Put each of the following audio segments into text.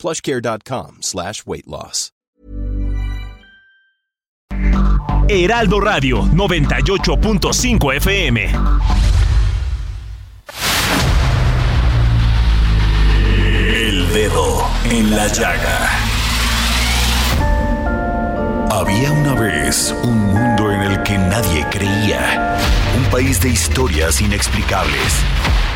plushcare.com slash weight loss. Heraldo Radio 98.5 FM. El dedo en la llaga. Había una vez un mundo en el que nadie creía. Un país de historias inexplicables.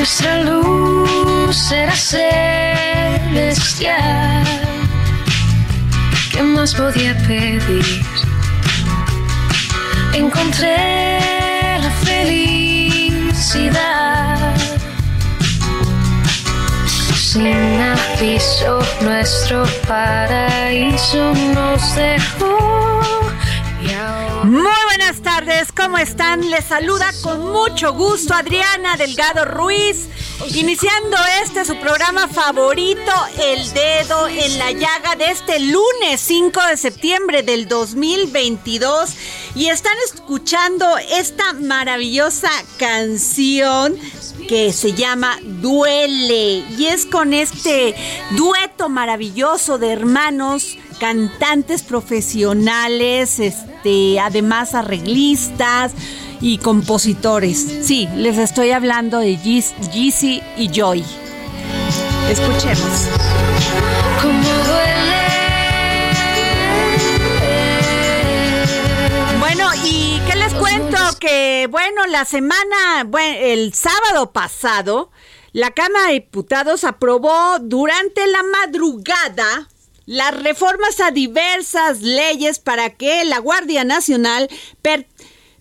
Nuestra luz era celestial. ¿Qué más podía pedir? Encontré la felicidad. Sin aviso, nuestro paraíso nos dejó. Y ahora buenas tardes, ¿cómo están? Les saluda con mucho gusto Adriana Delgado Ruiz, iniciando este su programa favorito, El Dedo en la Llaga, de este lunes 5 de septiembre del 2022. Y están escuchando esta maravillosa canción que se llama Duele. Y es con este dueto maravilloso de hermanos cantantes profesionales, este, además arreglistas y compositores. Sí, les estoy hablando de Yeezy y Joy. Escuchemos. duele. Que bueno, la semana, bueno, el sábado pasado, la Cámara de Diputados aprobó durante la madrugada las reformas a diversas leyes para que la Guardia Nacional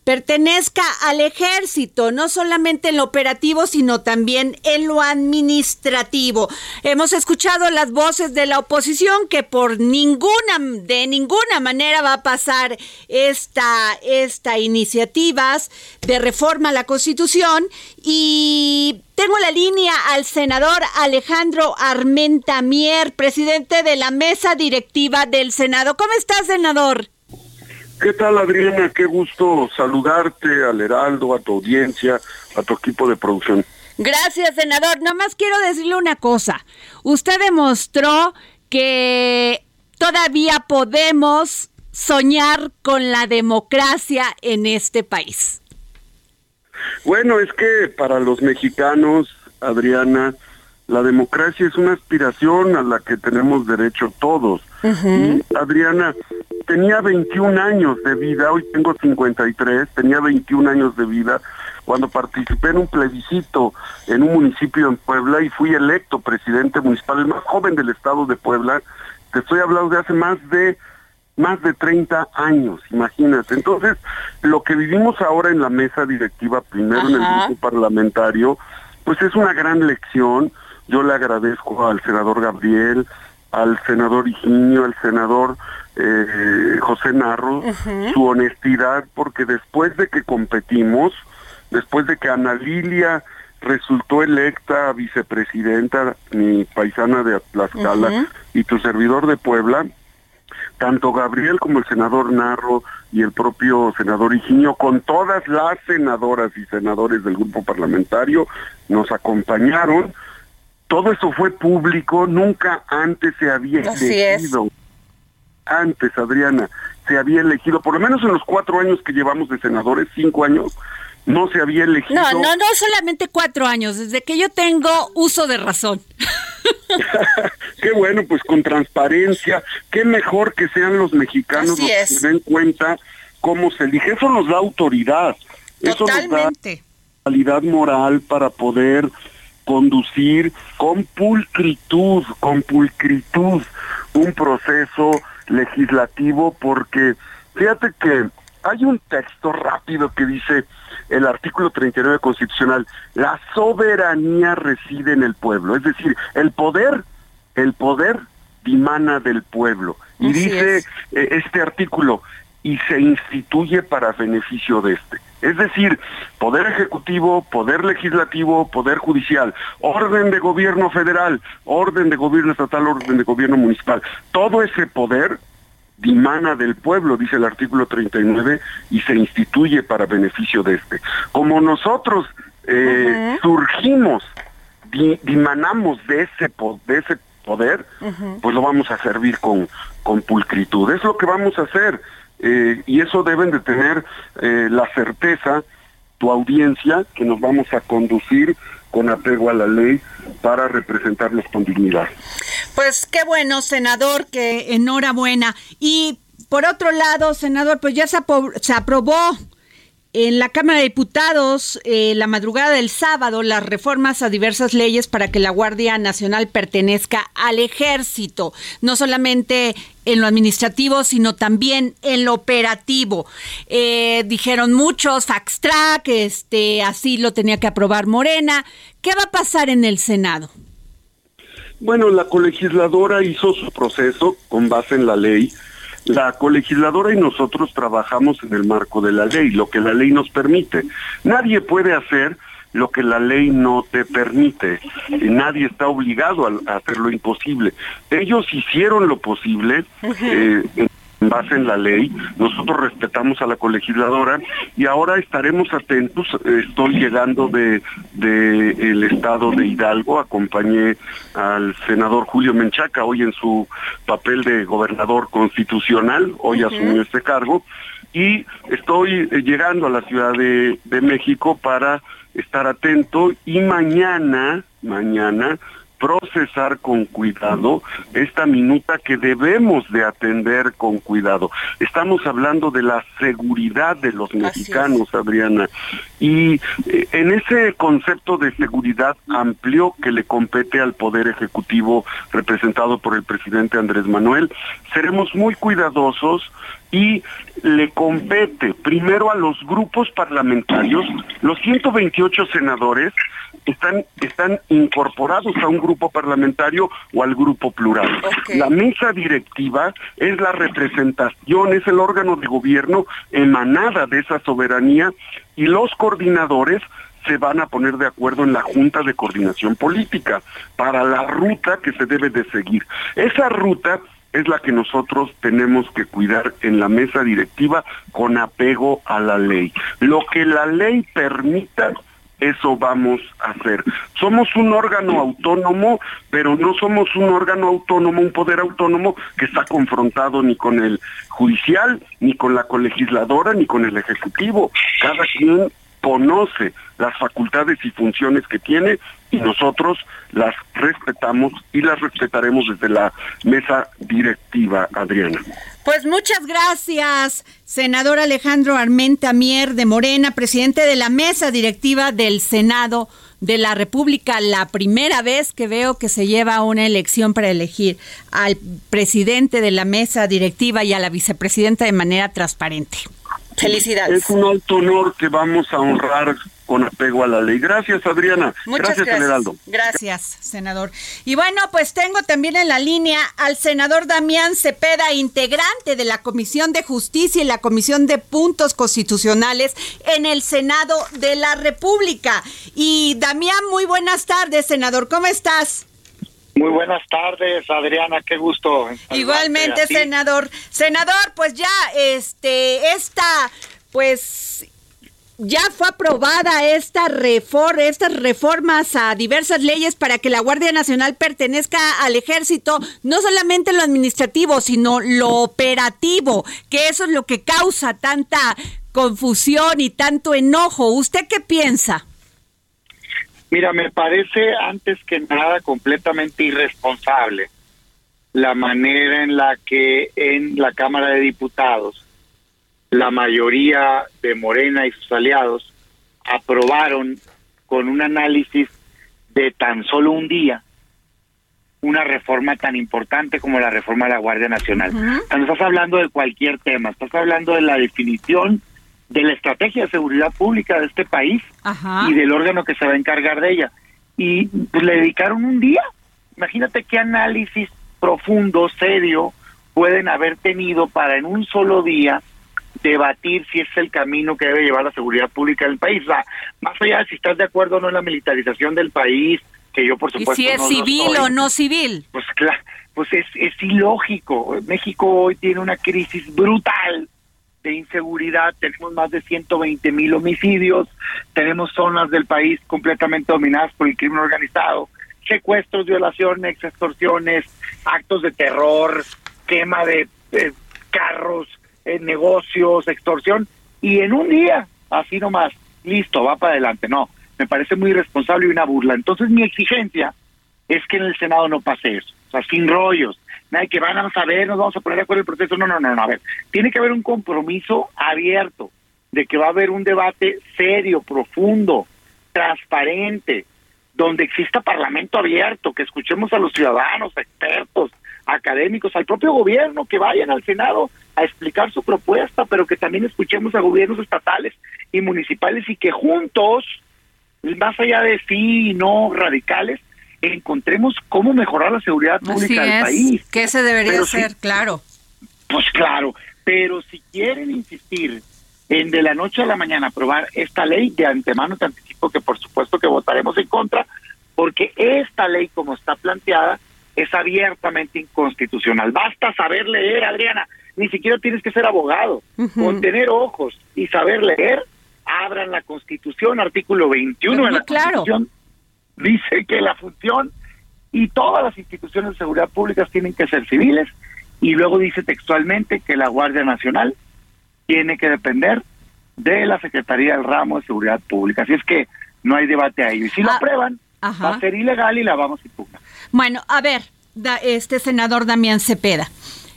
pertenezca al ejército, no solamente en lo operativo, sino también en lo administrativo. Hemos escuchado las voces de la oposición que por ninguna, de ninguna manera va a pasar esta, esta de reforma a la Constitución y tengo la línea al senador Alejandro Armenta Mier, presidente de la mesa directiva del Senado. ¿Cómo está, senador? ¿Qué tal Adriana? Qué gusto saludarte al Heraldo, a tu audiencia, a tu equipo de producción. Gracias, senador. Nomás quiero decirle una cosa. Usted demostró que todavía podemos soñar con la democracia en este país. Bueno, es que para los mexicanos, Adriana, la democracia es una aspiración a la que tenemos derecho todos. Y, Adriana, tenía 21 años de vida, hoy tengo 53, tenía 21 años de vida cuando participé en un plebiscito en un municipio en Puebla y fui electo presidente municipal, el más joven del estado de Puebla. Te estoy hablando de hace más de más de 30 años, imagínate. Entonces, lo que vivimos ahora en la mesa directiva, primero en el grupo parlamentario, pues es una gran lección. Yo le agradezco al senador Gabriel, al senador Higinio, al senador eh, José Narro, su honestidad, porque después de que competimos, después de que Ana Lilia resultó electa vicepresidenta, mi paisana de Tlaxcala, y tu servidor de Puebla, tanto Gabriel como el senador Narro y el propio senador Higinio, con todas las senadoras y senadores del grupo parlamentario, nos acompañaron. Todo eso fue público, nunca antes se había Así es. elegido. Antes, Adriana, se había elegido, por lo menos en los cuatro años que llevamos de senadores, cinco años, no se había elegido. No, no, no solamente cuatro años, desde que yo tengo uso de razón. qué bueno, pues con transparencia, qué mejor que sean los mexicanos Así los que se den cuenta cómo se elige. Eso nos da autoridad, eso nos da Totalmente. calidad moral para poder conducir con pulcritud, con pulcritud un proceso legislativo porque fíjate que hay un texto rápido que dice el artículo 39 constitucional, la soberanía reside en el pueblo, es decir, el poder, el poder dimana del pueblo. Y Así dice es. eh, este artículo, y se instituye para beneficio de este. Es decir, poder ejecutivo, poder legislativo, poder judicial, orden de gobierno federal, orden de gobierno estatal, orden de gobierno municipal. Todo ese poder dimana del pueblo, dice el artículo 39, y se instituye para beneficio de este. Como nosotros eh, surgimos, di- dimanamos de ese, po- de ese poder, pues lo vamos a servir con, con pulcritud. Es lo que vamos a hacer. Eh, y eso deben de tener eh, la certeza, tu audiencia, que nos vamos a conducir con apego a la ley para representarlos con dignidad. Pues qué bueno, senador, que enhorabuena. Y por otro lado, senador, pues ya se, se aprobó en la Cámara de Diputados eh, la madrugada del sábado las reformas a diversas leyes para que la Guardia Nacional pertenezca al ejército, no solamente en lo administrativo, sino también en lo operativo. Eh, dijeron muchos, Fax Track, este, así lo tenía que aprobar Morena. ¿Qué va a pasar en el Senado? Bueno, la colegisladora hizo su proceso con base en la ley. La colegisladora y nosotros trabajamos en el marco de la ley, lo que la ley nos permite. Nadie puede hacer lo que la ley no te permite. Nadie está obligado a, a hacer lo imposible. Ellos hicieron lo posible eh, en base en la ley. Nosotros respetamos a la colegisladora y ahora estaremos atentos. Estoy llegando de, de el estado de Hidalgo, acompañé al senador Julio Menchaca hoy en su papel de gobernador constitucional, hoy asumió este cargo y estoy eh, llegando a la Ciudad de, de México para estar atento y mañana, mañana procesar con cuidado esta minuta que debemos de atender con cuidado. Estamos hablando de la seguridad de los mexicanos, Adriana, y eh, en ese concepto de seguridad amplio que le compete al Poder Ejecutivo representado por el presidente Andrés Manuel, seremos muy cuidadosos y le compete primero a los grupos parlamentarios, los 128 senadores están, están incorporados a un grupo parlamentario o al grupo plural. La mesa directiva es la representación, es el órgano de gobierno emanada de esa soberanía y los coordinadores se van a poner de acuerdo en la Junta de Coordinación Política para la ruta que se debe de seguir. Esa ruta es la que nosotros tenemos que cuidar en la mesa directiva con apego a la ley. Lo que la ley permita, eso vamos a hacer. Somos un órgano autónomo, pero no somos un órgano autónomo, un poder autónomo que está confrontado ni con el judicial, ni con la colegisladora, ni con el ejecutivo. Cada quien conoce las facultades y funciones que tiene y nosotros las respetamos y las respetaremos desde la mesa directiva, Adriana. Pues muchas gracias, senador Alejandro Armenta Mier de Morena, presidente de la mesa directiva del Senado de la República. La primera vez que veo que se lleva una elección para elegir al presidente de la mesa directiva y a la vicepresidenta de manera transparente. Felicidades. Es un alto honor que vamos a honrar con apego a la ley. Gracias, Adriana. Muchas gracias, gracias. Heraldo. Gracias, senador. Y bueno, pues tengo también en la línea al senador Damián Cepeda, integrante de la Comisión de Justicia y la Comisión de Puntos Constitucionales en el Senado de la República. Y Damián, muy buenas tardes, senador. ¿Cómo estás? Muy buenas tardes, Adriana, qué gusto. Igualmente, senador. Senador, pues ya, este, esta, pues ya fue aprobada esta reforma, estas reformas a diversas leyes para que la Guardia Nacional pertenezca al ejército, no solamente lo administrativo, sino lo operativo, que eso es lo que causa tanta confusión y tanto enojo. ¿Usted qué piensa? Mira, me parece antes que nada completamente irresponsable la manera en la que en la Cámara de Diputados la mayoría de Morena y sus aliados aprobaron con un análisis de tan solo un día una reforma tan importante como la reforma de la Guardia Nacional. Cuando estás hablando de cualquier tema, estás hablando de la definición de la estrategia de seguridad pública de este país y del órgano que se va a encargar de ella. Y pues, le dedicaron un día. Imagínate qué análisis profundo, serio, pueden haber tenido para en un solo día debatir si es el camino que debe llevar la seguridad pública del país. O más allá de si estás de acuerdo o no en la militarización del país, que yo por supuesto... ¿Y si es civil o no civil? Pues claro, pues es, es ilógico. México hoy tiene una crisis brutal de inseguridad, tenemos más de 120 mil homicidios, tenemos zonas del país completamente dominadas por el crimen organizado, secuestros, violaciones, extorsiones, actos de terror, quema de carros, eh, negocios, extorsión, y en un día, así nomás, listo, va para adelante. No, me parece muy irresponsable y una burla. Entonces mi exigencia es que en el Senado no pase eso, o sea, sin rollos, nada que van a saber, nos vamos a poner de acuerdo el proceso, no, no, no, no, a ver, tiene que haber un compromiso abierto de que va a haber un debate serio, profundo, transparente, donde exista parlamento abierto, que escuchemos a los ciudadanos, expertos, académicos, al propio gobierno, que vayan al Senado a explicar su propuesta, pero que también escuchemos a gobiernos estatales y municipales y que juntos, más allá de sí y no radicales, encontremos cómo mejorar la seguridad pública del país. ¿Qué se debería hacer? claro. Pues claro, pero si quieren insistir en de la noche a la mañana aprobar esta ley, de antemano te anticipo que por supuesto que votaremos en contra, porque esta ley como está planteada es abiertamente inconstitucional. Basta saber leer, Adriana, ni siquiera tienes que ser abogado, con tener ojos y saber leer, abran la Constitución, artículo 21 de la Constitución, dice que la función y todas las instituciones de seguridad pública tienen que ser civiles y luego dice textualmente que la Guardia Nacional tiene que depender de la Secretaría del Ramo de Seguridad Pública. Así es que no hay debate ahí. Y si lo ah, aprueban, va a ser ilegal y la vamos a impugnar. Bueno, a ver, este senador Damián Cepeda.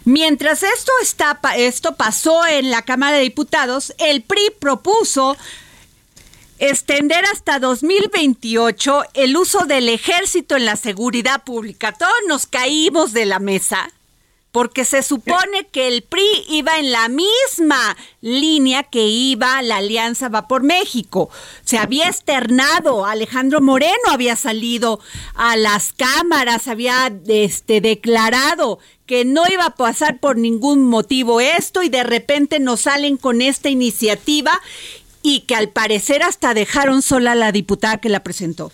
Mientras esto, está, esto pasó en la Cámara de Diputados, el PRI propuso extender hasta 2028 el uso del ejército en la seguridad pública. Todos nos caímos de la mesa porque se supone que el PRI iba en la misma línea que iba la Alianza Va por México. Se había externado, Alejandro Moreno había salido a las cámaras, había este, declarado que no iba a pasar por ningún motivo esto y de repente nos salen con esta iniciativa y que al parecer hasta dejaron sola a la diputada que la presentó.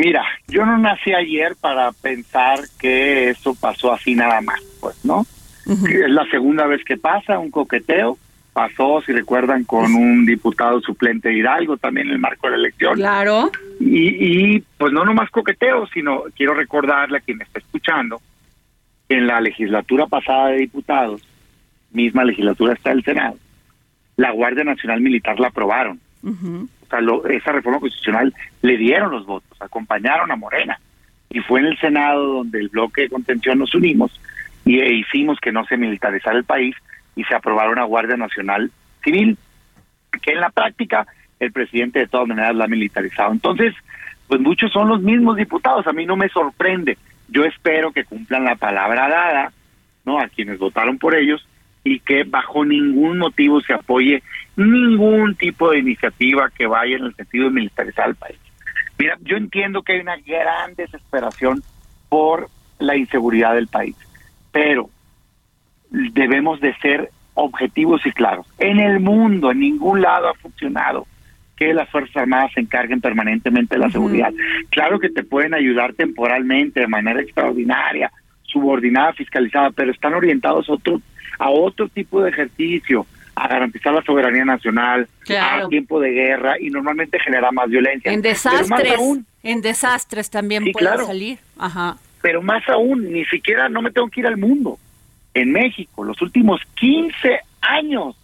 Mira, yo no nací ayer para pensar que eso pasó así nada más, pues, ¿no? Es la segunda vez que pasa, un coqueteo. Pasó, si recuerdan, con un diputado suplente de Hidalgo también en el marco de la elección. Claro. Y, y pues no nomás coqueteo, sino quiero recordarle a quien me está escuchando que en la legislatura pasada de diputados, misma legislatura está el Senado, la Guardia Nacional Militar la aprobaron. O sea, esa reforma constitucional le dieron los votos, acompañaron a Morena. Y fue en el Senado donde el bloque de contención nos unimos y e hicimos que no se militarizara el país y se aprobara una Guardia Nacional Civil, que en la práctica el presidente de todas maneras la ha militarizado. Entonces, pues muchos son los mismos diputados, a mí no me sorprende. Yo espero que cumplan la palabra dada, ¿no? A quienes votaron por ellos y que bajo ningún motivo se apoye ningún tipo de iniciativa que vaya en el sentido de militarizar al país. Mira, yo entiendo que hay una gran desesperación por la inseguridad del país, pero debemos de ser objetivos y claros. En el mundo, en ningún lado ha funcionado que las Fuerzas Armadas se encarguen permanentemente de la seguridad. Claro que te pueden ayudar temporalmente, de manera extraordinaria, subordinada, fiscalizada, pero están orientados a otro a otro tipo de ejercicio, a garantizar la soberanía nacional, a tiempo de guerra y normalmente genera más violencia. En desastres, en desastres también puede salir. Ajá. Pero más aún, ni siquiera no me tengo que ir al mundo. En México, los últimos 15 años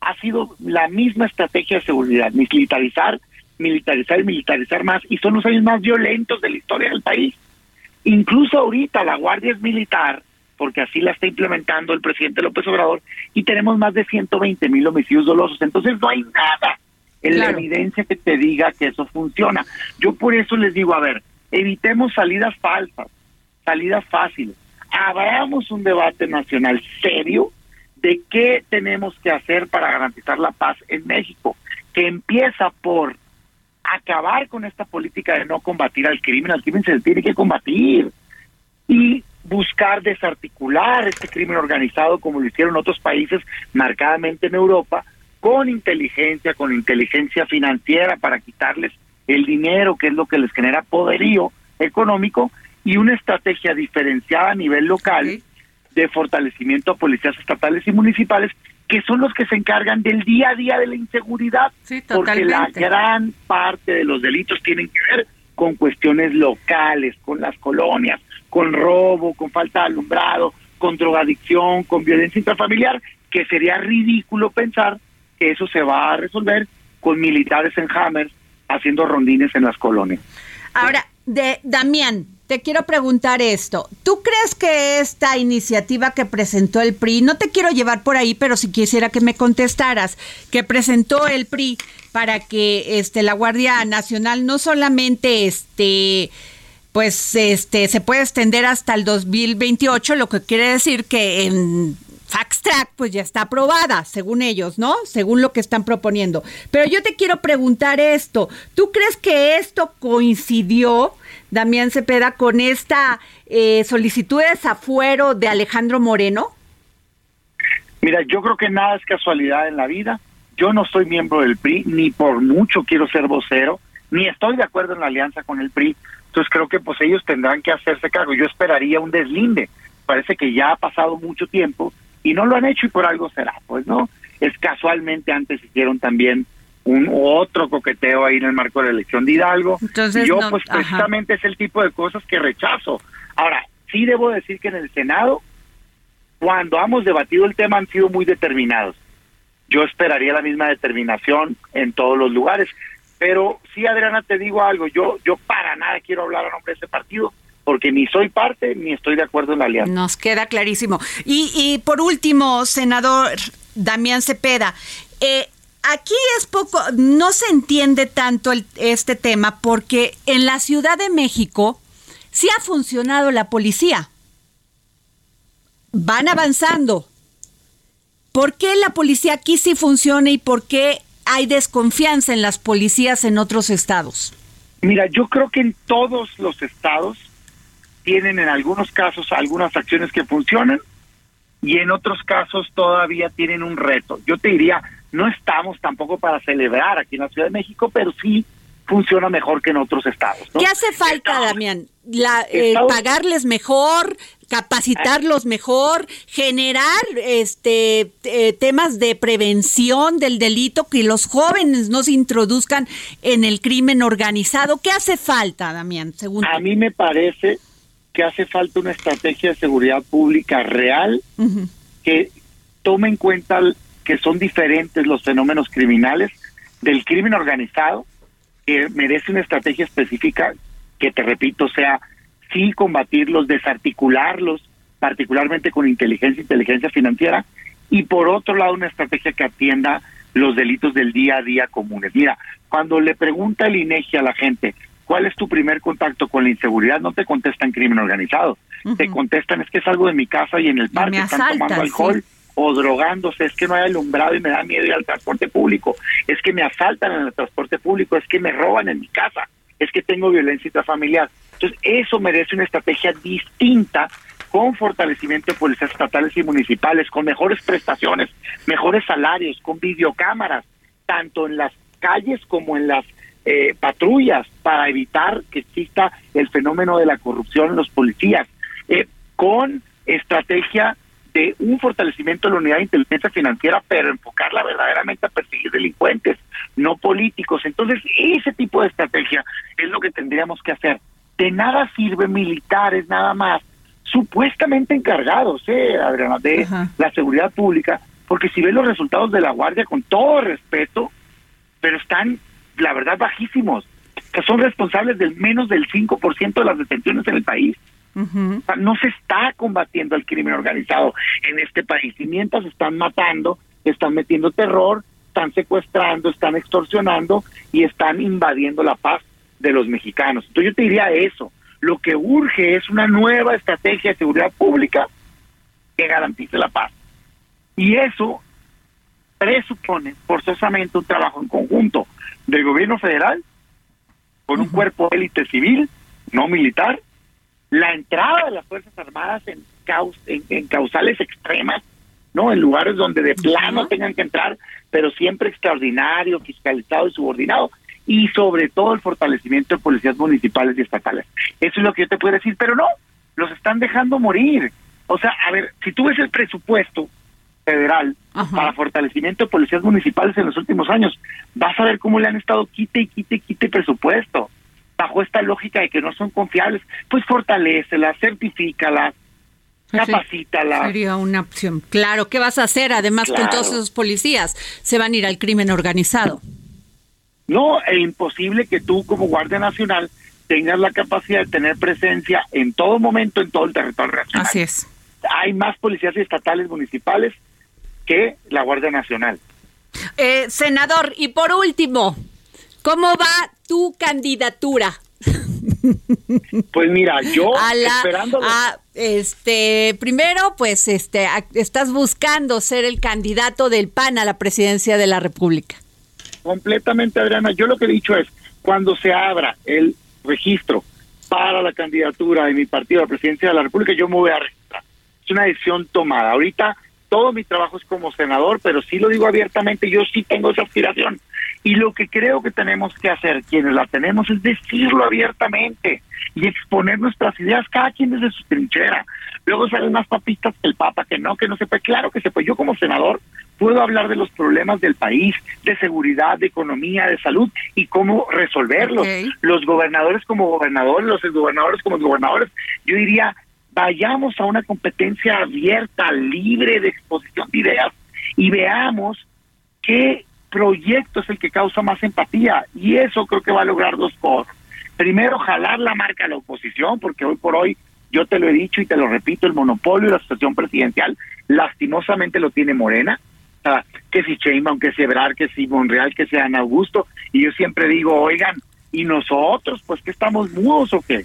ha sido la misma estrategia de seguridad, militarizar, militarizar y militarizar más, y son los años más violentos de la historia del país. Incluso ahorita la Guardia es militar, porque así la está implementando el presidente López Obrador, y tenemos más de 120 mil homicidios dolosos. Entonces no hay nada en la evidencia que te diga que eso funciona. Yo por eso les digo, a ver, evitemos salidas falsas, salidas fáciles. Abramos un debate nacional serio de qué tenemos que hacer para garantizar la paz en México, que empieza por acabar con esta política de no combatir al crimen, al crimen se tiene que combatir y buscar desarticular este crimen organizado como lo hicieron otros países, marcadamente en Europa, con inteligencia, con inteligencia financiera para quitarles el dinero, que es lo que les genera poderío económico, y una estrategia diferenciada a nivel local de fortalecimiento a policías estatales y municipales, que son los que se encargan del día a día de la inseguridad, porque la gran parte de los delitos tienen que ver con cuestiones locales, con las colonias, con robo, con falta de alumbrado, con drogadicción, con violencia intrafamiliar, que sería ridículo pensar que eso se va a resolver con militares en Hammers haciendo rondines en las colonias. Ahora, de Damián, te quiero preguntar esto. ¿Tú crees que esta iniciativa que presentó el PRI, no te quiero llevar por ahí, pero si quisiera que me contestaras, que presentó el PRI para que este la Guardia Nacional no solamente este pues este se puede extender hasta el 2028, lo que quiere decir que en Fax Track pues ya está aprobada, según ellos, ¿no? Según lo que están proponiendo. Pero yo te quiero preguntar esto, ¿tú crees que esto coincidió Damián Cepeda, con esta eh, solicitud de desafuero de Alejandro Moreno? Mira, yo creo que nada es casualidad en la vida. Yo no soy miembro del PRI, ni por mucho quiero ser vocero, ni estoy de acuerdo en la alianza con el PRI. Entonces creo que pues ellos tendrán que hacerse cargo. Yo esperaría un deslinde. Parece que ya ha pasado mucho tiempo y no lo han hecho y por algo será. Pues no, es casualmente antes hicieron también un otro coqueteo ahí en el marco de la elección de Hidalgo. Entonces, yo pues precisamente es el tipo de cosas que rechazo. Ahora, sí debo decir que en el Senado, cuando hemos debatido el tema han sido muy determinados. Yo esperaría la misma determinación en todos los lugares. Pero sí, Adriana, te digo algo, yo, yo para nada quiero hablar a nombre de ese partido, porque ni soy parte ni estoy de acuerdo en la alianza. Nos queda clarísimo. Y, y por último, senador Damián Cepeda, eh, aquí es poco, no se entiende tanto este tema porque en la Ciudad de México sí ha funcionado la policía. Van avanzando. ¿Por qué la policía aquí sí funciona y por qué hay desconfianza en las policías en otros estados? Mira, yo creo que en todos los estados tienen en algunos casos algunas acciones que funcionan y en otros casos todavía tienen un reto. Yo te diría, no estamos tampoco para celebrar aquí en la Ciudad de México, pero sí funciona mejor que en otros estados. ¿Qué hace falta, Damián? La, eh, pagarles mejor, capacitarlos mejor, generar este eh, temas de prevención del delito, que los jóvenes no se introduzcan en el crimen organizado. ¿Qué hace falta, Damián? Según A mí me parece que hace falta una estrategia de seguridad pública real que tome en cuenta que son diferentes los fenómenos criminales del crimen organizado, que merece una estrategia específica que, te repito, sea sí combatirlos, desarticularlos, particularmente con inteligencia, inteligencia financiera, y por otro lado una estrategia que atienda los delitos del día a día comunes. Mira, cuando le pregunta el INEGI a la gente, ¿cuál es tu primer contacto con la inseguridad? No te contestan crimen organizado, te contestan es que es algo de mi casa y en el parque están tomando alcohol o drogándose, es que no hay alumbrado y me da miedo ir al transporte público, es que me asaltan en el transporte público, es que me roban en mi casa, es que tengo violencia intrafamiliar. Entonces, eso merece una estrategia distinta con fortalecimiento de policías estatales y municipales, con mejores prestaciones, mejores salarios, con videocámaras, tanto en las calles como en las eh, patrullas, para evitar que exista el fenómeno de la corrupción en los policías, eh, con estrategia de un fortalecimiento de la unidad de inteligencia financiera, pero enfocarla verdaderamente a perseguir delincuentes, no políticos. Entonces, ese tipo de estrategia es lo que tendríamos que hacer. De nada sirve militares nada más, supuestamente encargados, eh, Adriana, de la seguridad pública, porque si ves los resultados de la Guardia, con todo respeto, pero están, la verdad, bajísimos, que son responsables del menos del 5% de las detenciones en el país. O sea, no se está combatiendo el crimen organizado en este país. Y mientras están matando, están metiendo terror, están secuestrando, están extorsionando y están invadiendo la paz de los mexicanos. Entonces yo te diría eso. Lo que urge es una nueva estrategia de seguridad pública que garantice la paz. Y eso presupone forzosamente un trabajo en conjunto del gobierno federal con un cuerpo élite civil, no militar, la entrada de las Fuerzas Armadas en, caus en, en causales extremas, ¿no? En lugares donde de plano tengan que entrar, pero siempre extraordinario, fiscalizado y subordinado, y sobre todo el fortalecimiento de policías municipales y estatales. Eso es lo que yo te puedo decir, pero no, los están dejando morir. O sea, a ver, si tú ves el presupuesto federal para fortalecimiento de policías municipales en los últimos años, vas a ver cómo le han estado quite y quite y quite presupuesto bajo esta lógica de que no son confiables, pues fortalécelas, certifícalas, Pues capacítalas. Sería una opción. Claro, ¿qué vas a hacer? Además, con todos esos policías, se van a ir al crimen organizado. No, es imposible que tú como Guardia Nacional tengas la capacidad de tener presencia en todo momento en todo el territorio nacional. Así es. Hay más policías estatales municipales que la Guardia Nacional. Eh, senador, y por último, ¿cómo va tu candidatura? Pues mira, yo a la, esperando a, este primero pues este a- estás buscando ser el candidato del PAN a la presidencia de la República. completamente, Adriana. Yo lo que he dicho es, cuando se abra el registro para la candidatura de mi partido a la presidencia de la República, yo me voy a registrar. Es una decisión tomada. Ahorita todo mi trabajo es como senador, pero sí lo digo abiertamente, yo sí tengo esa aspiración. Y lo que creo que tenemos que hacer, quienes la tenemos, es decirlo abiertamente y exponer nuestras ideas, cada quien desde su trinchera. Luego salen más papistas que el Papa, que no, que no se puede. Claro que se puede. Yo como senador puedo hablar de los problemas del país, de seguridad, de economía, de salud y cómo resolverlos. Los gobernadores como gobernadores, los gobernadores como gobernadores. Yo diría, vayamos a una competencia abierta, libre de exposición de ideas y veamos qué proyecto es el que causa más empatía. Y eso creo que va a lograr dos cosas. Primero, jalar la marca a la oposición, porque hoy por hoy, yo te lo he dicho y te lo repito, el monopolio de la asociación presidencial lastimosamente lo tiene Morena. Sea, que si Sheinbaum, que si Ebrard, que si Monreal, que sea Ana Augusto. Y yo siempre digo, oigan, ¿y nosotros? Pues que estamos mudos o qué?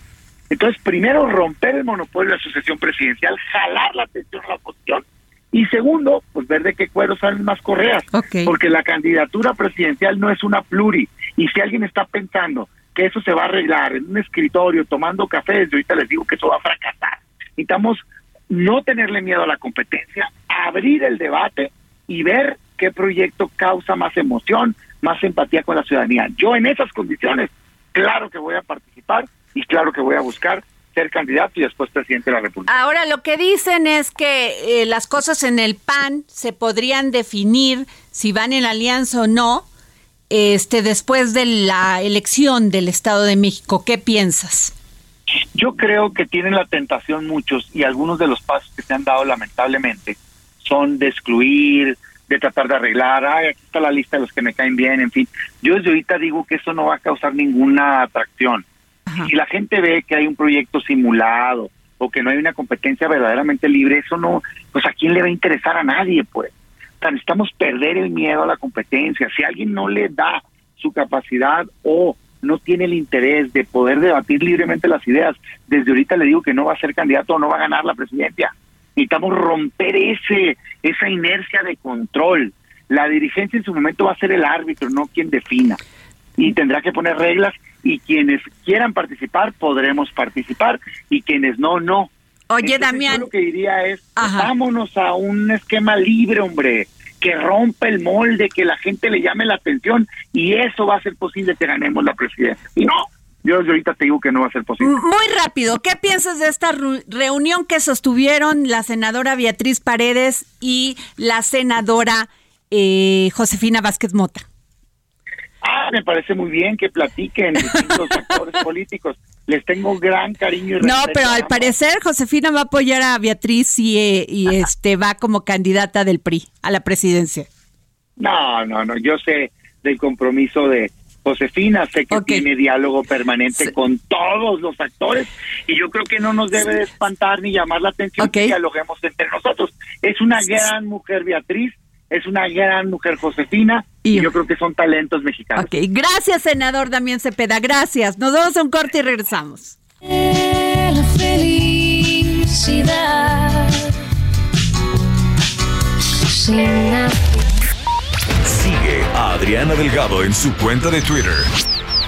Entonces, primero, romper el monopolio de la asociación presidencial, jalar la atención a la oposición. Y segundo, pues ver de qué cuero salen más correas. Porque la candidatura presidencial no es una pluri. Y si alguien está pensando que eso se va a arreglar en un escritorio tomando café, desde ahorita les digo que eso va a fracasar. Necesitamos no tenerle miedo a la competencia, abrir el debate y ver qué proyecto causa más emoción, más empatía con la ciudadanía. Yo en esas condiciones, claro que voy a participar y claro que voy a buscar ser candidato y después presidente de la República. Ahora lo que dicen es que eh, las cosas en el PAN se podrían definir si van en alianza o no este después de la elección del Estado de México. ¿Qué piensas? Yo creo que tienen la tentación muchos y algunos de los pasos que se han dado lamentablemente son de excluir, de tratar de arreglar, ay, aquí está la lista de los que me caen bien, en fin. Yo desde ahorita digo que eso no va a causar ninguna atracción. Si la gente ve que hay un proyecto simulado o que no hay una competencia verdaderamente libre, eso no, pues a quién le va a interesar a nadie, pues. O sea, necesitamos perder el miedo a la competencia. Si alguien no le da su capacidad o no tiene el interés de poder debatir libremente las ideas, desde ahorita le digo que no va a ser candidato o no va a ganar la presidencia. Necesitamos romper ese esa inercia de control. La dirigencia en su momento va a ser el árbitro, no quien defina. Y tendrá que poner reglas y quienes quieran participar podremos participar y quienes no, no. Oye, Entonces, Damián. Yo lo que diría es, Ajá. vámonos a un esquema libre, hombre, que rompa el molde, que la gente le llame la atención y eso va a ser posible que ganemos la presidencia. Y no, yo ahorita te digo que no va a ser posible. Muy rápido, ¿qué piensas de esta reunión que sostuvieron la senadora Beatriz Paredes y la senadora eh, Josefina Vázquez Mota? Ah, me parece muy bien que platiquen distintos actores políticos. les tengo gran cariño y No, respeto, pero al parecer Josefina va a apoyar a Beatriz y, eh, y este va como candidata del PRI a la presidencia. No, no, no, yo sé del compromiso de Josefina, sé que tiene diálogo permanente Sí. con todos los actores y yo creo que no nos debe de espantar ni llamar la atención Ok. que dialoguemos entre nosotros. Es una gran mujer Beatriz, es una gran mujer Josefina y, Y- yo creo que son talentos mexicanos. Ok, gracias senador Damián Cepeda, gracias. Nos vamos a un corte y regresamos. La felicidad Sigue a Adriana Delgado en su cuenta de Twitter.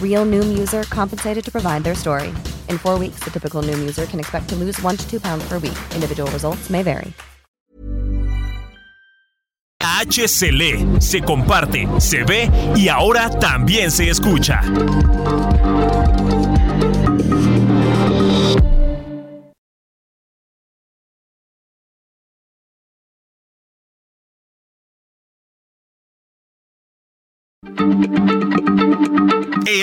Real Noom user compensated to provide their story. In four weeks, the typical Noom user can expect to lose one to two pounds per week. Individual results may vary. H se comparte, se ve y ahora también se escucha.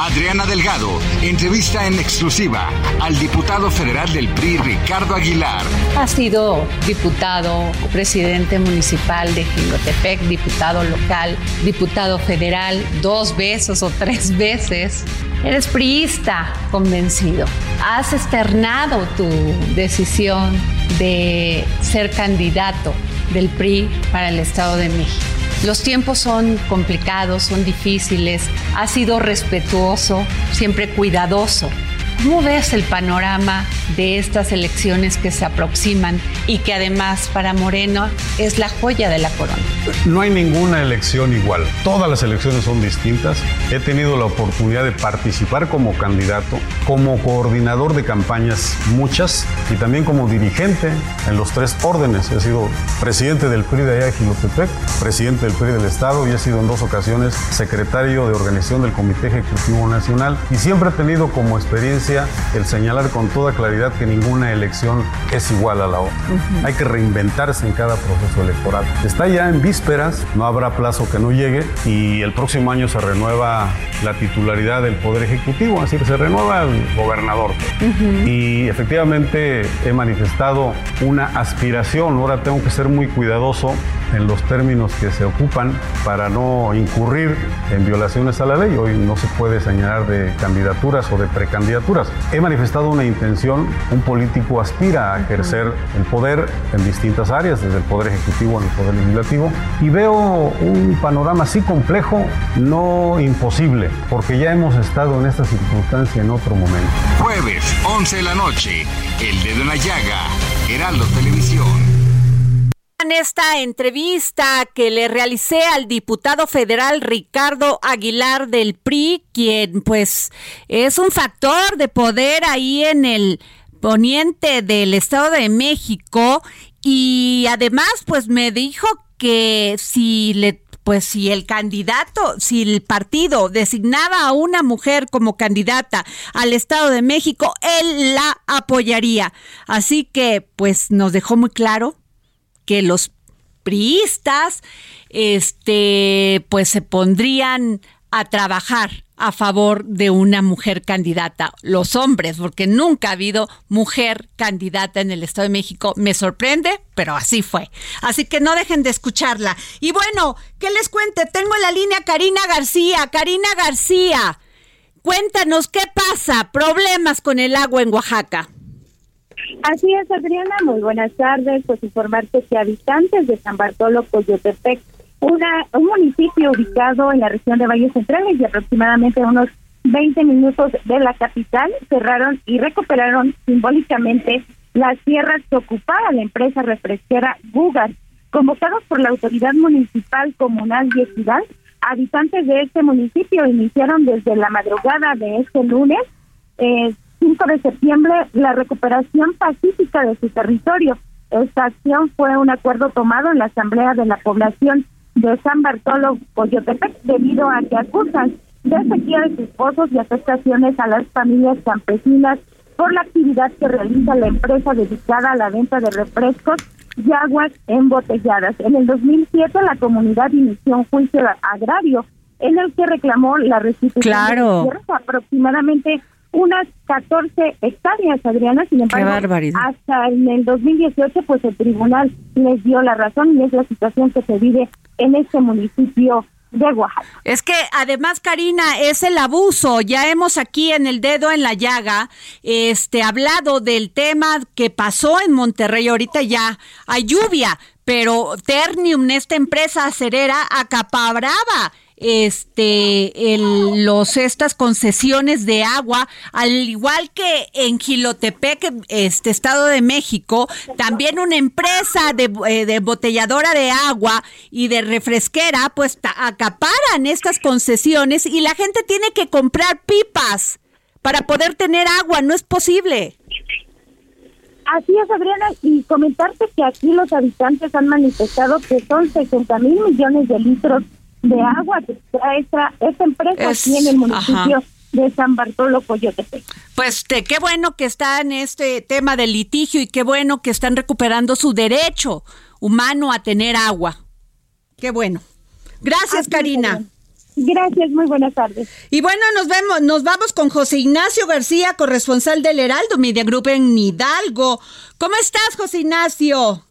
Adriana Delgado entrevista en exclusiva al diputado federal del PRI, Ricardo Aguilar. Ha sido diputado, presidente municipal de Jingotepec, diputado local, diputado federal dos veces o tres veces. Eres priista convencido. Has externado tu decisión de ser candidato del PRI para el Estado de México. Los tiempos son complicados, son difíciles, has sido respetuoso, siempre cuidadoso. ¿Cómo ves el panorama de estas elecciones que se aproximan y que además para Moreno es la joya de la corona? No hay ninguna elección igual. Todas las elecciones son distintas. He tenido la oportunidad de participar como candidato, como coordinador de campañas muchas y también como dirigente en los tres órdenes. He sido presidente del PRI de allá presidente del PRI del Estado y he sido en dos ocasiones secretario de organización del Comité Ejecutivo Nacional y siempre he tenido como experiencia el señalar con toda claridad que ninguna elección es igual a la otra. Hay que reinventarse en cada proceso electoral. Está ya en vísperas, no habrá plazo que no llegue y el próximo año se renueva la titularidad del Poder Ejecutivo, es decir, se renueva el gobernador. Y efectivamente he manifestado una aspiración, ahora tengo que ser muy cuidadoso en los términos que se ocupan para no incurrir en violaciones a la ley. Hoy no se puede señalar de candidaturas o de precandidaturas. He manifestado una intención, un político aspira a ejercer el poder en distintas áreas, desde el poder ejecutivo al poder legislativo, y veo un panorama así complejo, no imposible, porque ya hemos estado en esta circunstancia en otro momento. Jueves, 11 de la noche, El Dedo en la Llaga, Heraldo Televisión. En esta entrevista que le realicé al diputado federal Ricardo Aguilar del PRI, quien pues es un factor de poder ahí en el poniente del Estado de México y además pues me dijo que si le pues si el candidato, si el partido designaba a una mujer como candidata al Estado de México, él la apoyaría. Así que pues nos dejó muy claro que los priistas este pues se pondrían a trabajar a favor de una mujer candidata, los hombres, porque nunca ha habido mujer candidata en el Estado de México. Me sorprende, pero así fue. Así que no dejen de escucharla. Y bueno, ¿qué les cuente? Tengo en la línea Karina García. Karina García, cuéntanos qué pasa, problemas con el agua en Oaxaca. Así es, Adriana, muy buenas tardes. Pues informarte que habitantes de San Bartolo, Coyotepec, una, un municipio ubicado en la región de Valles Centrales y aproximadamente unos 20 minutos de la capital, cerraron y recuperaron simbólicamente las tierras que ocupaba la empresa refresquera Gugar. Convocados por la autoridad municipal, comunal y equidad, habitantes de este municipio iniciaron desde la madrugada de este lunes, eh, 5 de septiembre, la recuperación pacífica de su territorio. Esta acción fue un acuerdo tomado en la Asamblea de la Población de San Bartolo, Coyotepec, debido a que acusan de sequía de sus pozos y afectaciones a las familias campesinas por la actividad que realiza la empresa dedicada a la venta de refrescos y aguas embotelladas. En el 2007 la comunidad inició un juicio agrario en el que reclamó la restitución claro. de tierras aproximadamente unas 14 hectáreas, Adriana, sin embargo, hasta en el 2018 pues el tribunal les dio la razón y es la situación que se vive en este municipio de Oaxaca. Es que además, Karina, es el abuso. Ya hemos aquí en el dedo en la llaga, este, hablado del tema que pasó en Monterrey. Ahorita ya hay lluvia, pero Ternium, esta empresa acerera, acaparaba este el, los estas concesiones de agua al igual que en Gilotepec este estado de México también una empresa de, eh, de embotelladora de agua y de refresquera pues acaparan estas concesiones y la gente tiene que comprar pipas para poder tener agua no es posible. Así es, Adriana, y comentarte que aquí los habitantes han manifestado que son 60 mil millones de litros de agua que trae esta, esta empresa aquí en el municipio de San Bartolo Coyotepec. Pues te, qué bueno que está en este tema del litigio y qué bueno que están recuperando su derecho humano a tener agua. Qué bueno. Gracias, Karina. Gracias, muy buenas tardes. Y bueno, nos vemos, nos vamos con José Ignacio García, corresponsal del Heraldo Media Group en Hidalgo. ¿Cómo estás, José Ignacio?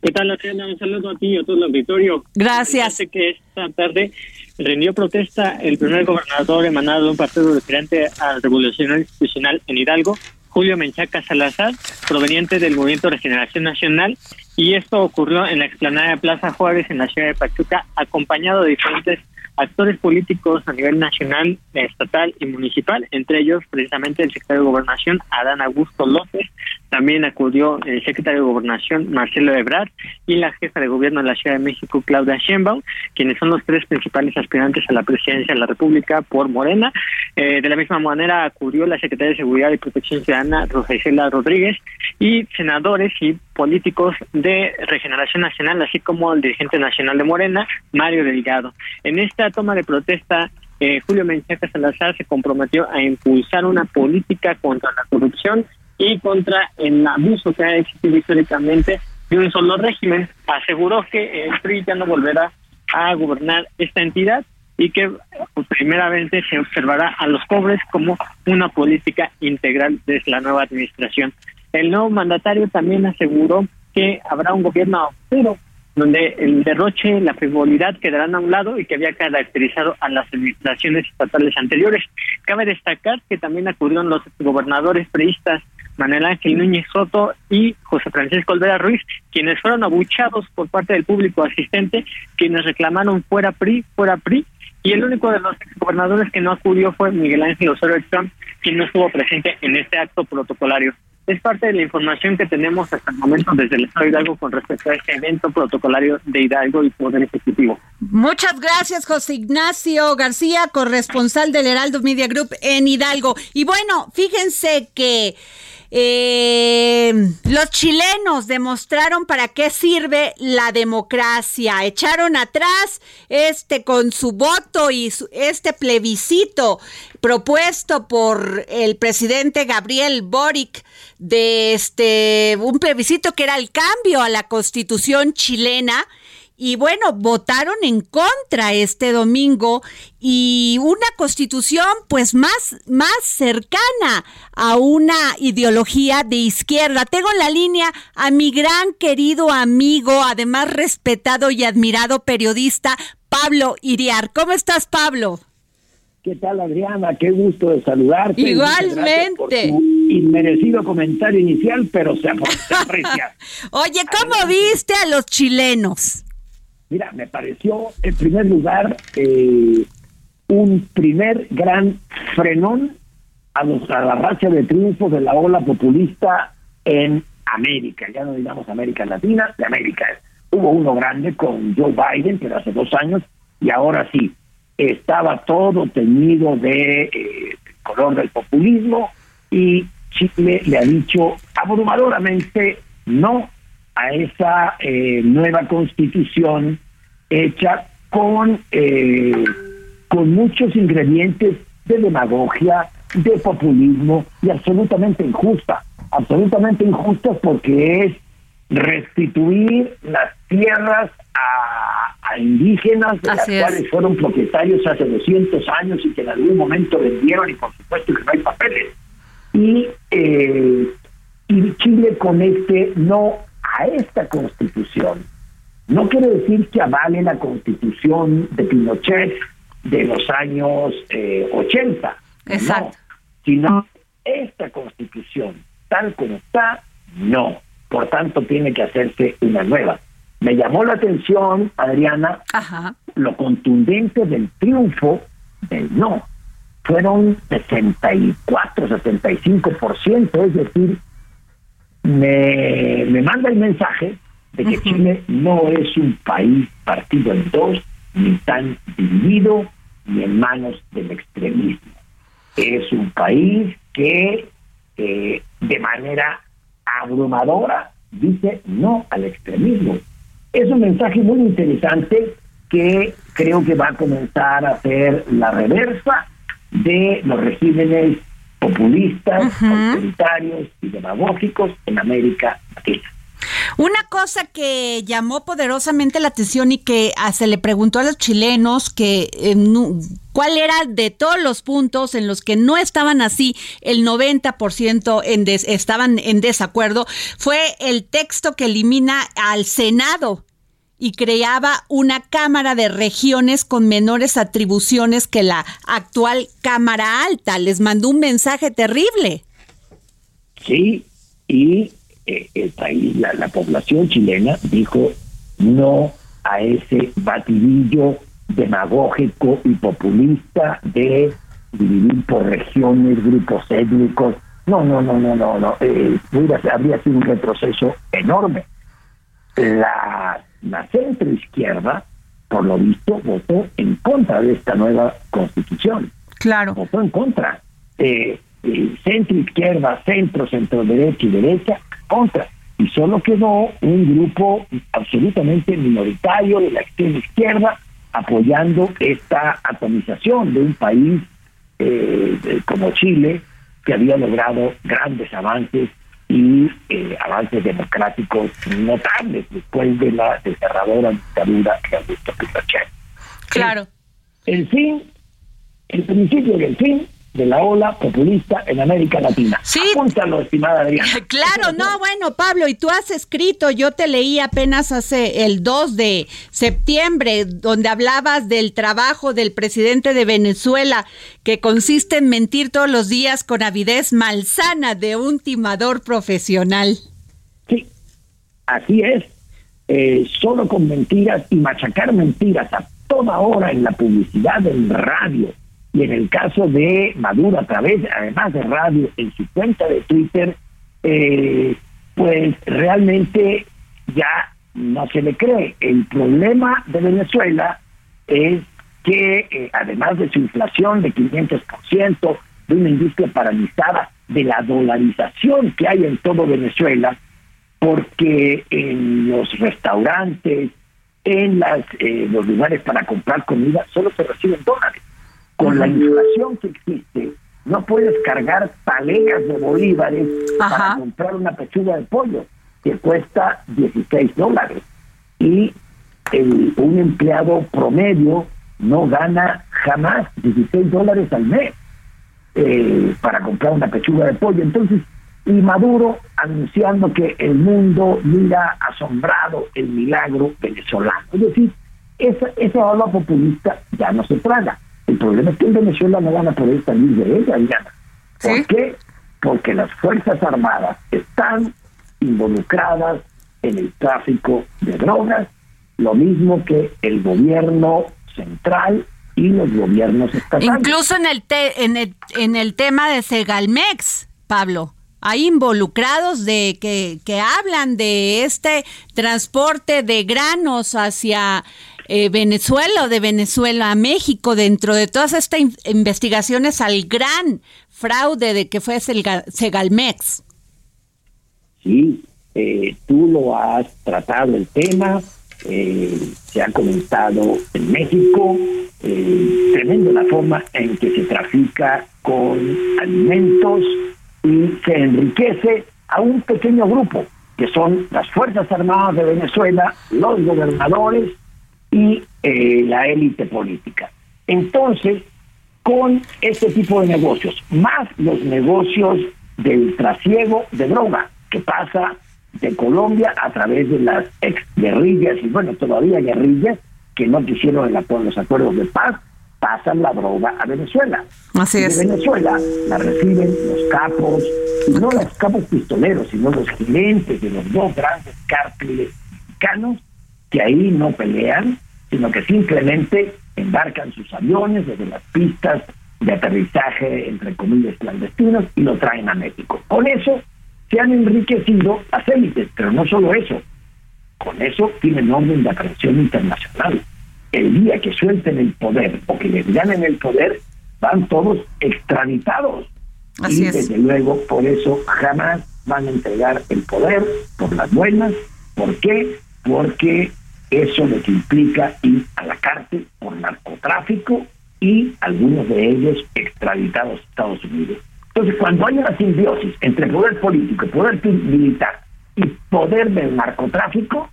¿Qué tal, Adriana? Un saludo a ti y a todo el auditorio. Gracias. Sé que esta tarde rindió protesta el primer gobernador emanado de un partido diferente al Revolucionario Institucional en Hidalgo, Julio Menchaca Salazar, proveniente del Movimiento Regeneración Nacional, y esto ocurrió en la explanada de Plaza Juárez en la ciudad de Pachuca, acompañado de diferentes actores políticos a nivel nacional, estatal y municipal, entre ellos precisamente el secretario de Gobernación, Adán Augusto López, también acudió el secretario de Gobernación, Marcelo Ebrard, y la jefa de gobierno de la Ciudad de México, Claudia Sheinbaum, quienes son los tres principales aspirantes a la presidencia de la República por Morena. Eh, de la misma manera acudió la secretaria de Seguridad y Protección Ciudadana, Rosa Isela Rodríguez, y senadores y políticos de Regeneración Nacional, así como el dirigente nacional de Morena, Mario Delgado. En esta toma de protesta, eh, Julio Menchaca Salazar se comprometió a impulsar una política contra la corrupción y contra el abuso que ha existido históricamente de un solo régimen. Aseguró que el PRI ya no volverá a gobernar esta entidad y que pues, primeramente se observará a los pobres como una política integral desde la nueva administración. El nuevo mandatario también aseguró que habrá un gobierno austero donde el derroche, la frivolidad quedarán a un lado y que había caracterizado a las administraciones estatales anteriores. Cabe destacar que también acudieron los gobernadores priistas Manuel Ángel Núñez Soto y José Francisco Olvera Ruiz, quienes fueron abuchados por parte del público asistente, quienes reclamaron fuera PRI, fuera PRI, y el único de los gobernadores que no acudió fue Miguel Ángel Osorio Trump, quien no estuvo presente en este acto protocolario. Es parte de la información que tenemos hasta el momento desde el Estado de Hidalgo con respecto a este evento protocolario de Hidalgo y Poder Ejecutivo. Muchas gracias, José Ignacio García, corresponsal del Heraldo Media Group en Hidalgo. Y bueno, fíjense que eh, los chilenos demostraron para qué sirve la democracia. Echaron atrás este con su voto y este plebiscito propuesto por el presidente Gabriel Boric de este un plebiscito que era el cambio a la constitución chilena y bueno, votaron en contra este domingo y una constitución pues más, más cercana a una ideología de izquierda. Tengo en la línea a mi gran querido amigo, además respetado y admirado periodista, Pablo Iriar. ¿Cómo estás, Pablo? ¿Qué tal, Adriana? Qué gusto de saludarte. Igualmente. inmerecido comentario inicial, pero se aprecia. Oye, ¿cómo viste a los chilenos? Mira, me pareció, en primer lugar, eh, un primer gran frenón a, los, a la racha de triunfos de la ola populista en América, ya no digamos América Latina, de América. Hubo uno grande con Joe Biden, era hace dos años, y ahora sí, estaba todo teñido de eh, color del populismo y Chile le ha dicho abrumadoramente no a esa eh, nueva constitución hecha con, eh, con muchos ingredientes de demagogia, de populismo y absolutamente injusta. Absolutamente injusta porque es restituir las tierras a, indígenas de las cuales fueron propietarios hace 200 años y que en algún momento vendieron y por supuesto que no hay papeles. Y, eh, y Chile conecte no a esta constitución. No quiere decir que avale la constitución de Pinochet de los años eh, 80. Exacto. sino esta constitución, tal como está, no. Por tanto, tiene que hacerse una nueva. Me llamó la atención, Adriana, lo contundente del triunfo del no. Fueron 64, 75%, es decir, me, me manda el mensaje de que Chile no es un país partido en dos, ni tan dividido, ni en manos del extremismo. Es un país que eh, de manera abrumadora dice no al extremismo. Es un mensaje muy interesante que creo que va a comenzar a ser la reversa de los regímenes populistas, autoritarios y demagógicos en América Latina. Una cosa que llamó poderosamente la atención y que se le preguntó a los chilenos que eh, cuál era de todos los puntos en los que no estaban así, el 90% en estaban en desacuerdo, fue el texto que elimina al Senado y creaba una Cámara de Regiones con menores atribuciones que la actual Cámara Alta. Les mandó un mensaje terrible. Sí, y eh, la, población chilena dijo no a ese batidillo demagógico y populista de dividir por regiones, grupos étnicos. No, no, no, no, no, no. Eh, habría sido un retroceso enorme. La, la centro izquierda, por lo visto, votó en contra de esta nueva constitución. Claro. Votó en contra. Eh, eh centro izquierda, centro, centro derecha y derecha contra. Y solo quedó un grupo absolutamente minoritario de la extrema izquierda apoyando esta atomización de un país eh, como Chile, que había logrado grandes avances y eh, avances democráticos notables después de la desgarradora dictadura de Augusto Pinochet. Claro. El fin, el principio del fin de la ola populista en América Latina. Sí. Apúntalo, estimada Adriana. Claro, no, bueno, Pablo, y tú has escrito, yo te leí apenas hace el 2 de septiembre, donde hablabas del trabajo del presidente de Venezuela, que consiste en mentir todos los días con avidez malsana de un timador profesional. Sí, así es. Eh, solo con mentiras y machacar mentiras a toda hora en la publicidad, en radio, y en el caso de Maduro, a través, además de radio, en su cuenta de Twitter, eh, pues realmente ya no se le cree. El problema de Venezuela es que, eh, además de su inflación de 500%, de una industria paralizada, de la dolarización que hay en todo Venezuela, porque en los restaurantes, en las, eh, los lugares para comprar comida, solo se reciben dólares. Con la inflación que existe, no puedes cargar palegas de bolívares para comprar una pechuga de pollo que cuesta 16 dólares. Y el, un empleado promedio no gana jamás 16 dólares al mes eh, para comprar una pechuga de pollo. Entonces, y Maduro anunciando que el mundo mira asombrado el milagro venezolano. Es decir, esa, esa ola populista ya no se traga. El problema es que en Venezuela no van a poder salir de ella, Diana. ¿Por qué? Porque las Fuerzas Armadas están involucradas en el tráfico de drogas, lo mismo que el gobierno central y los gobiernos estatales. Incluso en el, en el, en el tema de Segalmex, Pablo hay involucrados de que, que hablan de este transporte de granos hacia eh, Venezuela o de Venezuela a México dentro de todas estas investigaciones al gran fraude de que fue Segalmex. Sí, eh, tú lo has tratado el tema, eh, se ha comentado en México, tremendo la forma en que se trafica con alimentos, y se enriquece a un pequeño grupo, que son las Fuerzas Armadas de Venezuela, los gobernadores y eh, la élite política. Entonces, con este tipo de negocios, más los negocios del trasiego de droga, que pasa de Colombia a través de las ex guerrillas y bueno, todavía guerrillas que no quisieron los acuerdos de paz, pasan la droga a Venezuela. Así es. De Venezuela la reciben los capos, no los capos pistoleros, sino los gerentes de los dos grandes cárteles mexicanos, que ahí no pelean, sino que simplemente embarcan sus aviones desde las pistas de aterrizaje, entre comillas, clandestinos, y lo traen a México. Con eso se han enriquecido las élites, pero no solo eso, con eso tienen orden de aprehensión internacional el día que suelten el poder o que les ganen el poder, van todos extraditados. y desde luego, por eso jamás van a entregar el poder por las buenas. ¿Por qué? Porque eso lo que implica ir a la cárcel por narcotráfico y algunos de ellos extraditados a Estados Unidos. Entonces, cuando hay una simbiosis entre poder político, poder militar y poder del narcotráfico,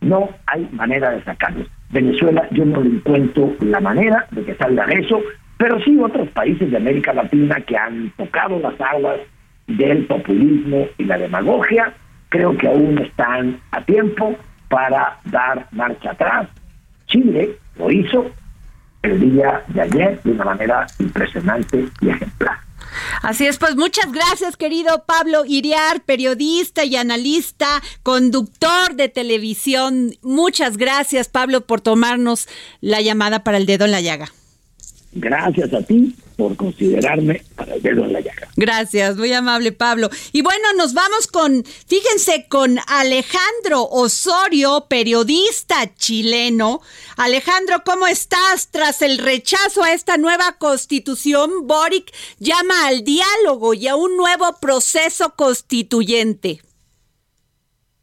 no hay manera de sacarlos. Venezuela yo no le encuentro la manera de que salga de eso, pero sí otros países de América Latina que han tocado las aguas del populismo y la demagogia, creo que aún están a tiempo para dar marcha atrás. Chile lo hizo el día de ayer de una manera impresionante y ejemplar. Así es, pues muchas gracias, querido Pablo Iriar, periodista y analista, conductor de televisión. Muchas gracias, Pablo, por tomarnos la llamada para el dedo en la llaga. Gracias a ti por considerarme para el dedo en la llaga. Gracias, muy amable Pablo. Y bueno, nos vamos con, fíjense, con Alejandro Osorio, periodista chileno. Alejandro, ¿cómo estás? Tras el rechazo a esta nueva constitución, Boric llama al diálogo y a un nuevo proceso constituyente.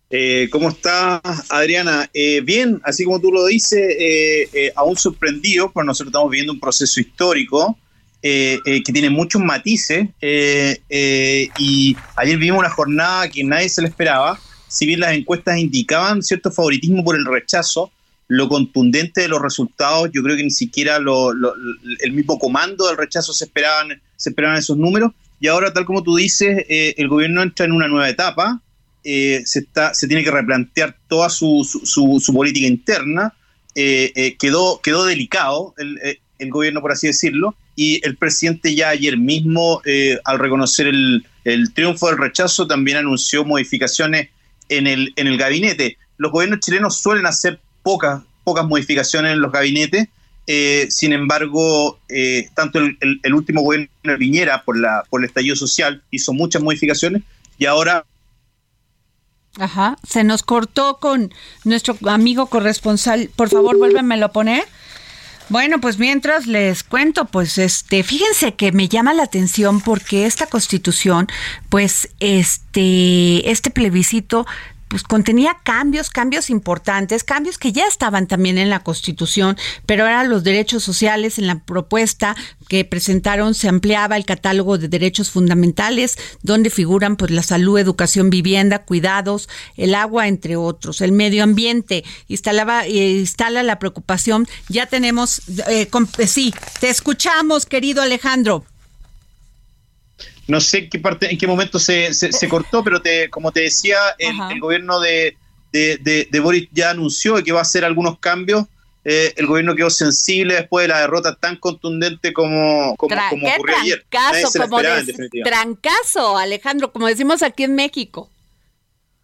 Eh, ¿Cómo está Adriana? Eh, bien, así como tú lo dices, eh, aún sorprendido, porque nosotros estamos viviendo un proceso histórico que tiene muchos matices y ayer vimos una jornada que nadie se le esperaba, si bien las encuestas indicaban cierto favoritismo por el rechazo, lo contundente de los resultados, yo creo que ni siquiera el mismo comando del rechazo se esperaban, se esperaban esos números y ahora, tal como tú dices, el gobierno entra en una nueva etapa eh, se, está, se tiene que replantear toda su, su, política interna. Eh, eh, quedó, delicado el, gobierno, por así decirlo, y el presidente ya ayer mismo, al reconocer el, triunfo del rechazo, también anunció modificaciones en el, en el gabinete. Los gobiernos chilenos suelen hacer pocas, pocas modificaciones en los gabinetes, sin embargo, tanto el, el, último gobierno de Piñera, por, la, por el estallido social, hizo muchas modificaciones y ahora Ajá, se nos cortó con nuestro amigo corresponsal. Por favor, vuélvemelo a poner. Bueno, pues mientras les cuento, pues este, fíjense que me llama la atención porque esta constitución, pues este, este plebiscito pues contenía cambios, cambios importantes, cambios que ya estaban también en la Constitución, pero eran los derechos sociales en la propuesta que presentaron se ampliaba el catálogo de derechos fundamentales donde figuran pues la salud, educación, vivienda, cuidados, el agua entre otros, el medio ambiente, instalaba instala la preocupación. Ya tenemos eh, sí, te escuchamos, querido Alejandro no sé en qué parte, en qué momento se, se, cortó, pero te, como te decía, el, gobierno de, de, Boris ya anunció que va a hacer algunos cambios. Eh, el gobierno quedó sensible después de la derrota tan contundente como, como, ocurrió ayer. como trancazo, Alejandro, como decimos aquí en México.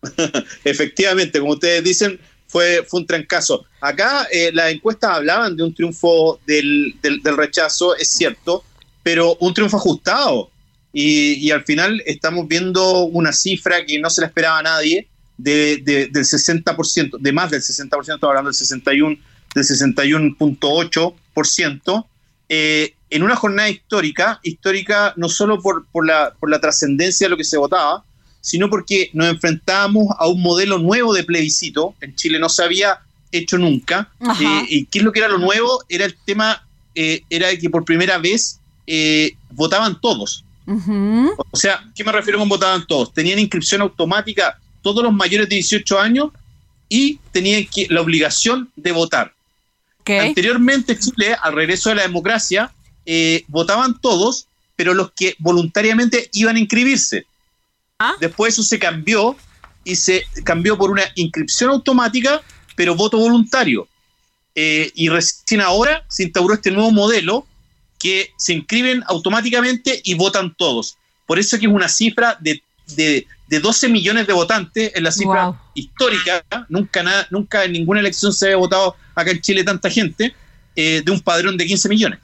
Efectivamente, como ustedes dicen, fue, fue un trancazo. Acá eh, las encuestas hablaban de un triunfo del, del, del rechazo, es cierto, pero un triunfo ajustado y, al final estamos viendo una cifra que no se la esperaba a nadie de, del 60%, de más del 60%, estamos hablando del 61, del 61.8%, eh, en una jornada histórica, histórica no solo por, por la, por la trascendencia de lo que se votaba, sino porque nos enfrentábamos a un modelo nuevo de plebiscito, en Chile no se había hecho nunca, eh, y qué es lo que era lo nuevo, era el tema, eh, era que por primera vez votaban todos, o sea, ¿qué me refiero con votaban todos? Tenían inscripción automática todos los mayores de 18 años y tenían que, la obligación de votar. Anteriormente Chile, al regreso de la democracia, eh, votaban todos, pero los que voluntariamente iban a inscribirse. ¿Ah? Después eso se cambió y se cambió por una inscripción automática, pero voto voluntario. Eh, y recién ahora se instauró este nuevo modelo que se inscriben automáticamente y votan todos. Por eso que es una cifra de, de, 12 millones de votantes, es la cifra histórica, nunca, nada, nunca en ninguna elección se había votado acá en Chile tanta gente, eh, de un padrón de 15 millones.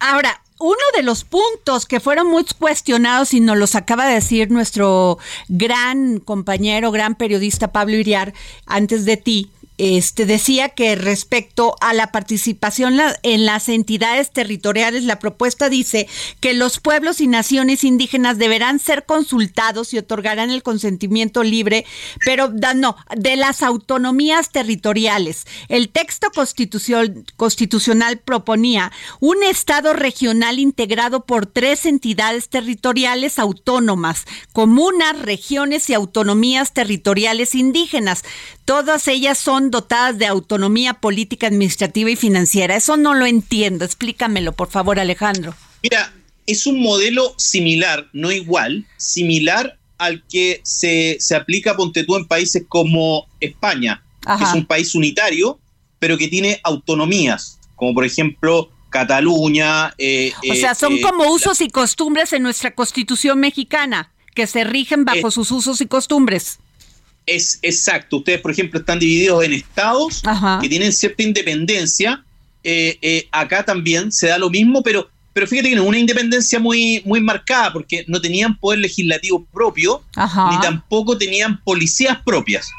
Ahora, uno de los puntos que fueron muy cuestionados y nos los acaba de decir nuestro gran compañero, gran periodista Pablo Iriar, antes de ti, este, decía que respecto a la participación en las entidades territoriales, la propuesta dice que los pueblos y naciones indígenas deberán ser consultados y otorgarán el consentimiento libre, pero no, de las autonomías territoriales. El texto constitucional proponía un Estado regional integrado por tres entidades territoriales autónomas, comunas, regiones y autonomías territoriales indígenas. Todas ellas son dotadas de autonomía política, administrativa y financiera. Eso no lo entiendo. Explícamelo, por favor, Alejandro. Mira, es un modelo similar, no igual, similar al que se, aplica, ponte tú, en países como España, que es un país unitario, pero que tiene autonomías, como por ejemplo Cataluña. Eh, o sea, son eh, como usos y costumbres en nuestra constitución mexicana, que se rigen bajo sus usos y costumbres. Es exacto. Ustedes, por ejemplo, están divididos en estados que tienen cierta independencia. Eh, eh, acá también se da lo mismo, pero, pero fíjate que no es una independencia muy, muy marcada, porque no tenían poder legislativo propio, ni tampoco tenían policías propias,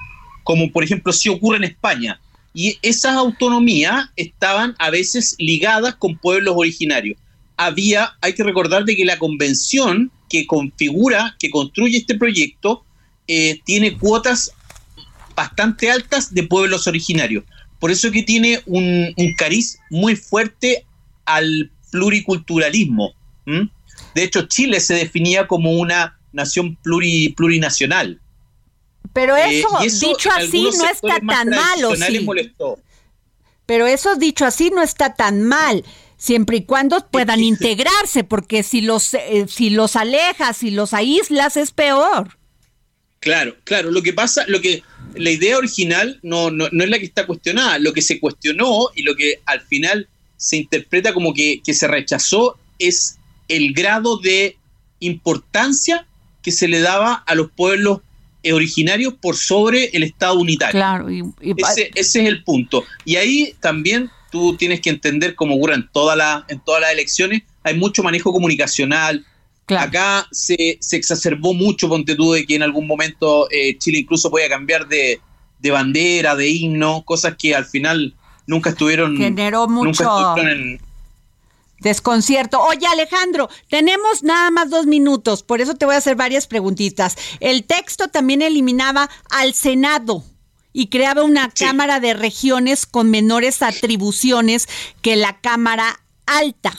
como por ejemplo si ocurre en España. Y esas autonomías estaban a veces ligadas con pueblos originarios. Había, hay que recordar de que la convención que configura, que construye este proyecto, eh, tiene cuotas bastante altas de pueblos originarios. Por eso que tiene un, cariz muy fuerte al pluriculturalismo. De hecho, Chile se definía como una nación plurinacional. Pero eh, eso, dicho así no está tan mal, sí? Pero eso dicho así no está tan mal siempre y cuando puedan integrarse, porque si los, eh, si los alejas, si los aíslas, es peor. Claro, claro. Lo que pasa, lo que la idea original no, no, no, es la que está cuestionada. Lo que se cuestionó y lo que al final se interpreta como que, se rechazó es el grado de importancia que se le daba a los pueblos originarios por sobre el Estado unitario. Claro, ese, ese, es el punto. Y ahí también tú tienes que entender, como ocurre en, toda la, en todas las elecciones, hay mucho manejo comunicacional, Acá se, exacerbó mucho, ponte tú, de que en algún momento eh, Chile incluso podía cambiar de, bandera, de himno, cosas que al final nunca estuvieron. Generó mucho. Nunca estuvieron en, Desconcierto. Oye, Alejandro, tenemos nada más dos minutos, por eso te voy a hacer varias preguntitas. El texto también eliminaba al Senado y creaba una Cámara de Regiones con menores atribuciones que la Cámara Alta.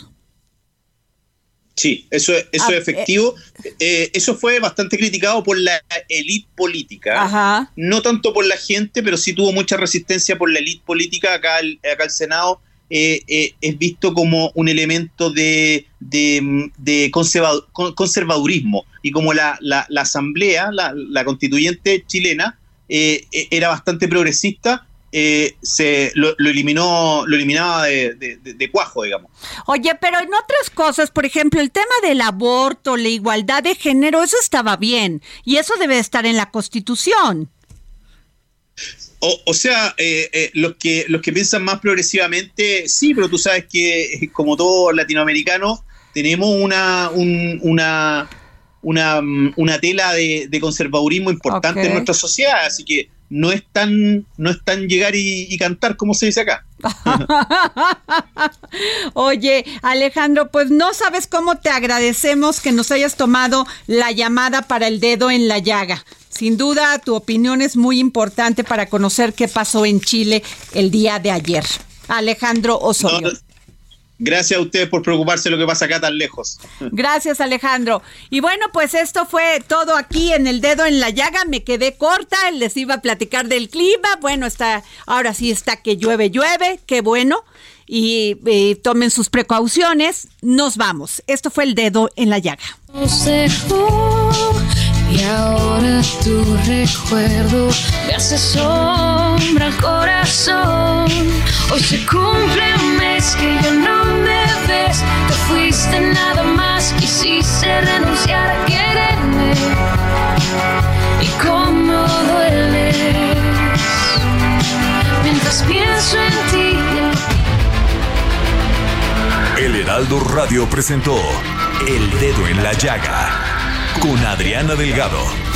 Sí, eso, eso Ah, es efectivo. Eh, eso fue bastante criticado por la élite política. Ajá. No tanto por la gente, pero sí tuvo mucha resistencia por la élite política. Acá el, acá el Senado eh, eh, es visto como un elemento de, de, de conserva- con- conservadurismo. Y como la, la, la Asamblea, la, la constituyente chilena, eh, eh, era bastante progresista, eh, se lo, lo eliminó, lo eliminaba de, de- de- de cuajo, digamos. Oye, pero en otras cosas, por ejemplo, el tema del aborto, la igualdad de género, eso estaba bien y eso debe estar en la Constitución. O, o sea, eh, eh, los que los que piensan más progresivamente, sí, pero tú sabes que como todo latinoamericano tenemos una un- una una, mm, una tela de, de conservadurismo importante en nuestra sociedad, así que no es tan no es tan llegar y, y cantar como se dice acá. Oye, Alejandro, pues no sabes cómo te agradecemos que nos hayas tomado la llamada para el dedo en la llaga. Sin duda, tu opinión es muy importante para conocer qué pasó en Chile el día de ayer. Alejandro Osorio. No, Gracias a ustedes por preocuparse de lo que pasa acá tan lejos. Gracias, Alejandro. Y bueno, pues esto fue todo aquí en el dedo en la llaga. Me quedé corta, les iba a platicar del clima. Bueno, está, ahora sí está que llueve, llueve, qué bueno. Y, eh, tomen sus precauciones. Nos vamos. Esto fue el dedo en la llaga. Y ahora tu recuerdo me hace al corazón. Hoy se cumple un mes que ya no me ves, te fuiste nada más, quisiste renunciar a quererme. Y cómo dueles mientras pienso en ti. El Heraldo Radio presentó El Dedo en la Llaga con Adriana Delgado.